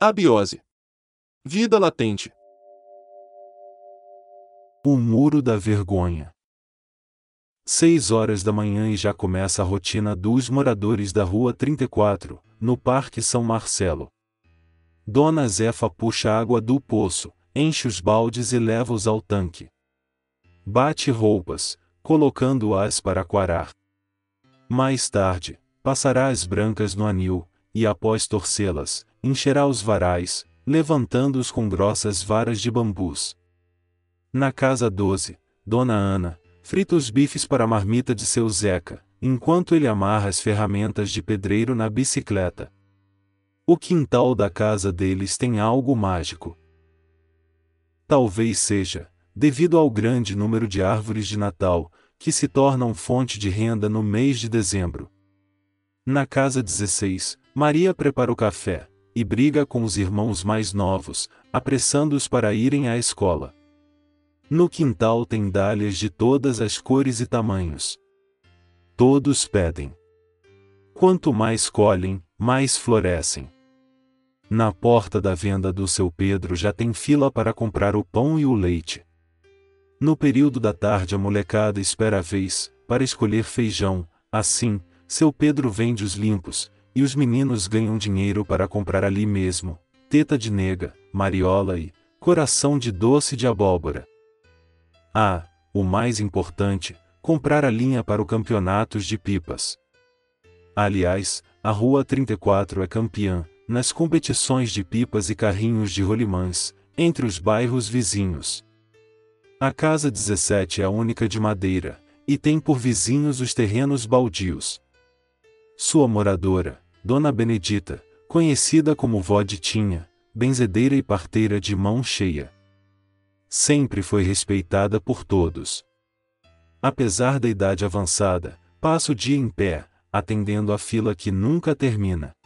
Abiose. Vida latente. O muro da vergonha. Seis horas da manhã e já começa a rotina dos moradores da Rua 34, no Parque São Marcelo. Dona Zefa puxa água do poço, enche os baldes e leva-os ao tanque. Bate roupas, colocando-as para quarar. Mais tarde, passará as brancas no anil, e após torcê-las, encherá os varais, levantando-os com grossas varas de bambus. Na casa 12, Dona Ana, frita os bifes para a marmita de seu Zeca, enquanto ele amarra as ferramentas de pedreiro na bicicleta. O quintal da casa deles tem algo mágico. Talvez seja, devido ao grande número de árvores de Natal, que se tornam fonte de renda no mês de dezembro. Na casa 16, Maria prepara o café, e briga com os irmãos mais novos, apressando-os para irem à escola. No quintal tem dálias de todas as cores e tamanhos. Todos pedem. Quanto mais colhem, mais florescem. Na porta da venda do seu Pedro já tem fila para comprar o pão e o leite. No período da tarde a molecada espera a vez, para escolher feijão, assim, seu Pedro vende os limpos, e os meninos ganham dinheiro para comprar ali mesmo, teta de nega, mariola e coração de doce de abóbora. Ah, o mais importante, comprar a linha para o campeonatos de pipas. Aliás, a Rua 34 é campeã, nas competições de pipas e carrinhos de rolimãs, entre os bairros vizinhos. A Casa 17 é a única de madeira, e tem por vizinhos os terrenos baldios. Sua moradora, Dona Benedita, conhecida como vó de Tinha, benzedeira e parteira de mão cheia sempre foi respeitada por todos. Apesar da idade avançada, passa o dia em pé, atendendo a fila que nunca termina.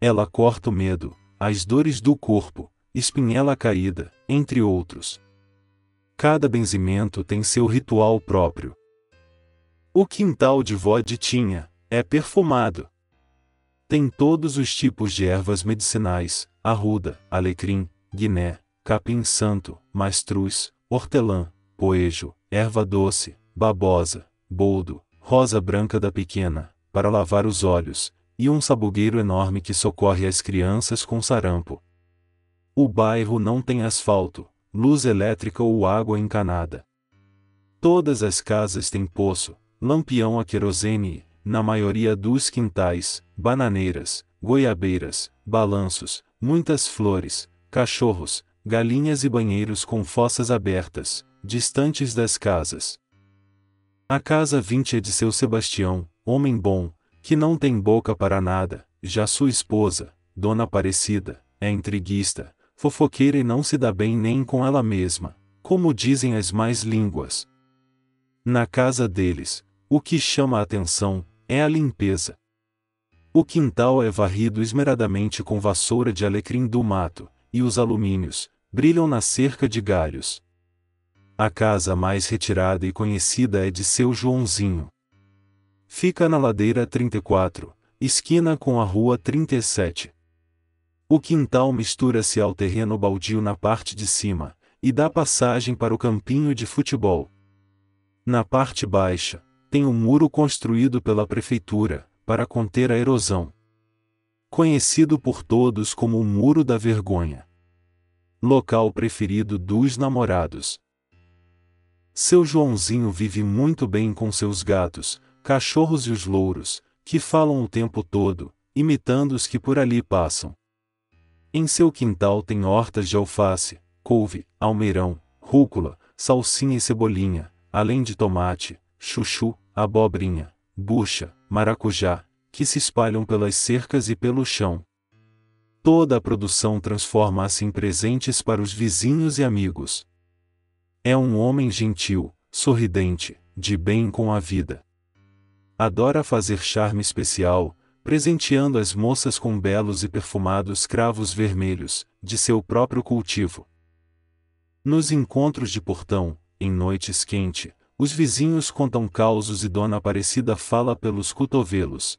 Ela corta o medo, as dores do corpo, espinhela caída, entre outros. Cada benzimento tem seu ritual próprio. O quintal de vó de Tinha é perfumado. Tem todos os tipos de ervas medicinais, arruda, alecrim, guiné, capim santo, mastruz, hortelã, poejo, erva doce, babosa, boldo, rosa branca da pequena, para lavar os olhos, e um sabugueiro enorme que socorre as crianças com sarampo. O bairro não tem asfalto, luz elétrica ou água encanada. Todas as casas têm poço, lampião a querosene na maioria dos quintais, bananeiras, goiabeiras, balanços, muitas flores, cachorros, galinhas e banheiros com fossas abertas, distantes das casas. A casa 20 é de seu Sebastião, homem bom, que não tem boca para nada, já sua esposa, Dona Aparecida, é intriguista, fofoqueira e não se dá bem nem com ela mesma, como dizem as mais línguas. Na casa deles, o que chama a atenção é a limpeza. O quintal é varrido esmeradamente com vassoura de alecrim do mato, e os alumínios, brilham na cerca de galhos. A casa mais retirada e conhecida é de seu Joãozinho. Fica na ladeira 34, esquina com a rua 37. O quintal mistura-se ao terreno baldio na parte de cima, e dá passagem para o campinho de futebol. Na parte baixa, tem um muro construído pela prefeitura, para conter a erosão. Conhecido por todos como o Muro da Vergonha local preferido dos namorados. Seu Joãozinho vive muito bem com seus gatos, cachorros e os louros, que falam o tempo todo, imitando os que por ali passam. Em seu quintal tem hortas de alface, couve, almeirão, rúcula, salsinha e cebolinha, além de tomate, chuchu, abobrinha, bucha, maracujá, que se espalham pelas cercas e pelo chão. Toda a produção transforma-se em presentes para os vizinhos e amigos. É um homem gentil, sorridente, de bem com a vida. Adora fazer charme especial, presenteando as moças com belos e perfumados cravos vermelhos, de seu próprio cultivo. Nos encontros de portão, em noites quentes, os vizinhos contam causos e Dona Aparecida fala pelos cotovelos.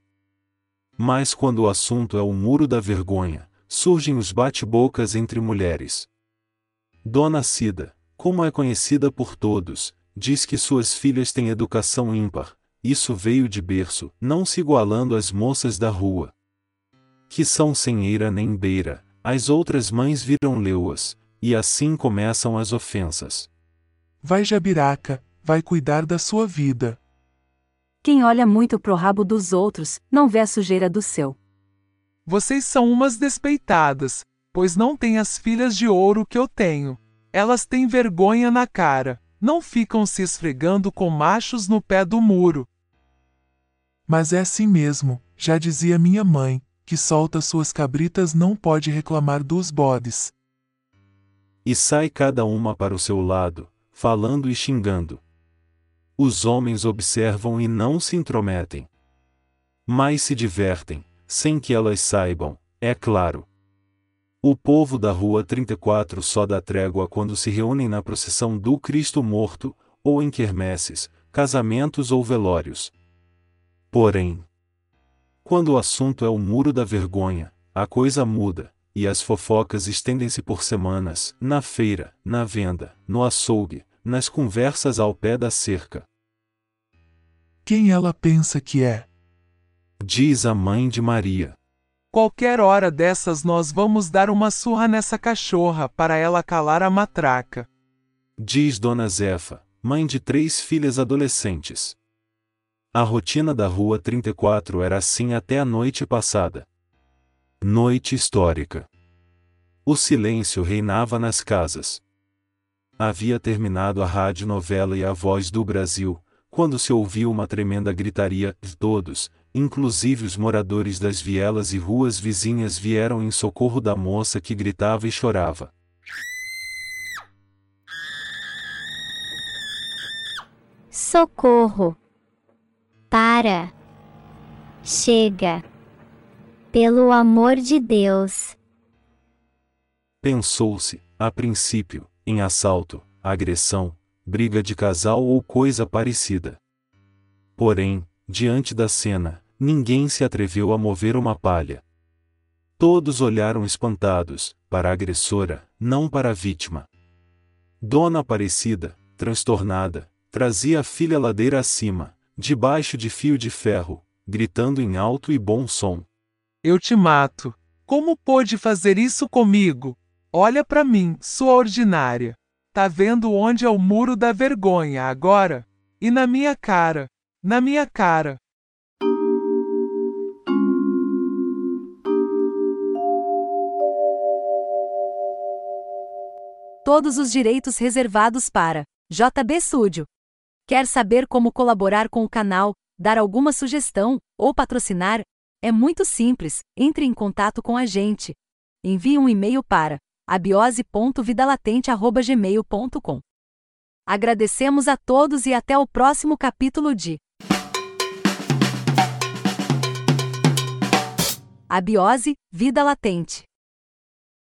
Mas quando o assunto é o muro da vergonha, surgem os bate-bocas entre mulheres. Dona Cida, como é conhecida por todos, diz que suas filhas têm educação ímpar, isso veio de berço, não se igualando às moças da rua. Que são sem eira nem beira, as outras mães viram leuas, e assim começam as ofensas. Vai Jabiraca, vai cuidar da sua vida. Quem olha muito pro rabo dos outros, não vê a sujeira do seu. Vocês são umas despeitadas, pois não têm as filhas de ouro que eu tenho. Elas têm vergonha na cara, não ficam se esfregando com machos no pé do muro. Mas é assim mesmo, já dizia minha mãe, que solta suas cabritas não pode reclamar dos bodes. E sai cada uma para o seu lado, falando e xingando. Os homens observam e não se intrometem. Mas se divertem, sem que elas saibam, é claro. O povo da Rua 34 só dá trégua quando se reúnem na procissão do Cristo Morto, ou em quermesses, casamentos ou velórios. Porém, quando o assunto é o muro da vergonha, a coisa muda, e as fofocas estendem-se por semanas, na feira, na venda, no açougue, nas conversas ao pé da cerca. Quem ela pensa que é? Diz a mãe de Maria. Qualquer hora dessas nós vamos dar uma surra nessa cachorra para ela calar a matraca. Diz Dona Zefa, mãe de três filhas adolescentes. A rotina da Rua 34 era assim até a noite passada. Noite histórica. O silêncio reinava nas casas. Havia terminado a rádio novela e a voz do Brasil, quando se ouviu uma tremenda gritaria, todos, inclusive os moradores das vielas e ruas vizinhas vieram em socorro da moça que gritava e chorava. Socorro! Para! Chega! Pelo amor de Deus! Pensou-se, a princípio, em assalto, agressão, briga de casal ou coisa parecida. Porém, diante da cena, ninguém se atreveu a mover uma palha. Todos olharam espantados, para a agressora, não para a vítima. Dona Aparecida, transtornada, trazia a filha ladeira acima, debaixo de fio de ferro, gritando em alto e bom som: Eu te mato! Como pôde fazer isso comigo? Olha para mim, sua ordinária. Tá vendo onde é o muro da vergonha agora? E na minha cara, na minha cara. Todos os direitos reservados para JB Studio. Quer saber como colaborar com o canal, dar alguma sugestão ou patrocinar? É muito simples, entre em contato com a gente. Envie um e-mail para abiose.vidalatente.gmail.com. Agradecemos a todos e até o próximo capítulo de Abiose, Vida Latente.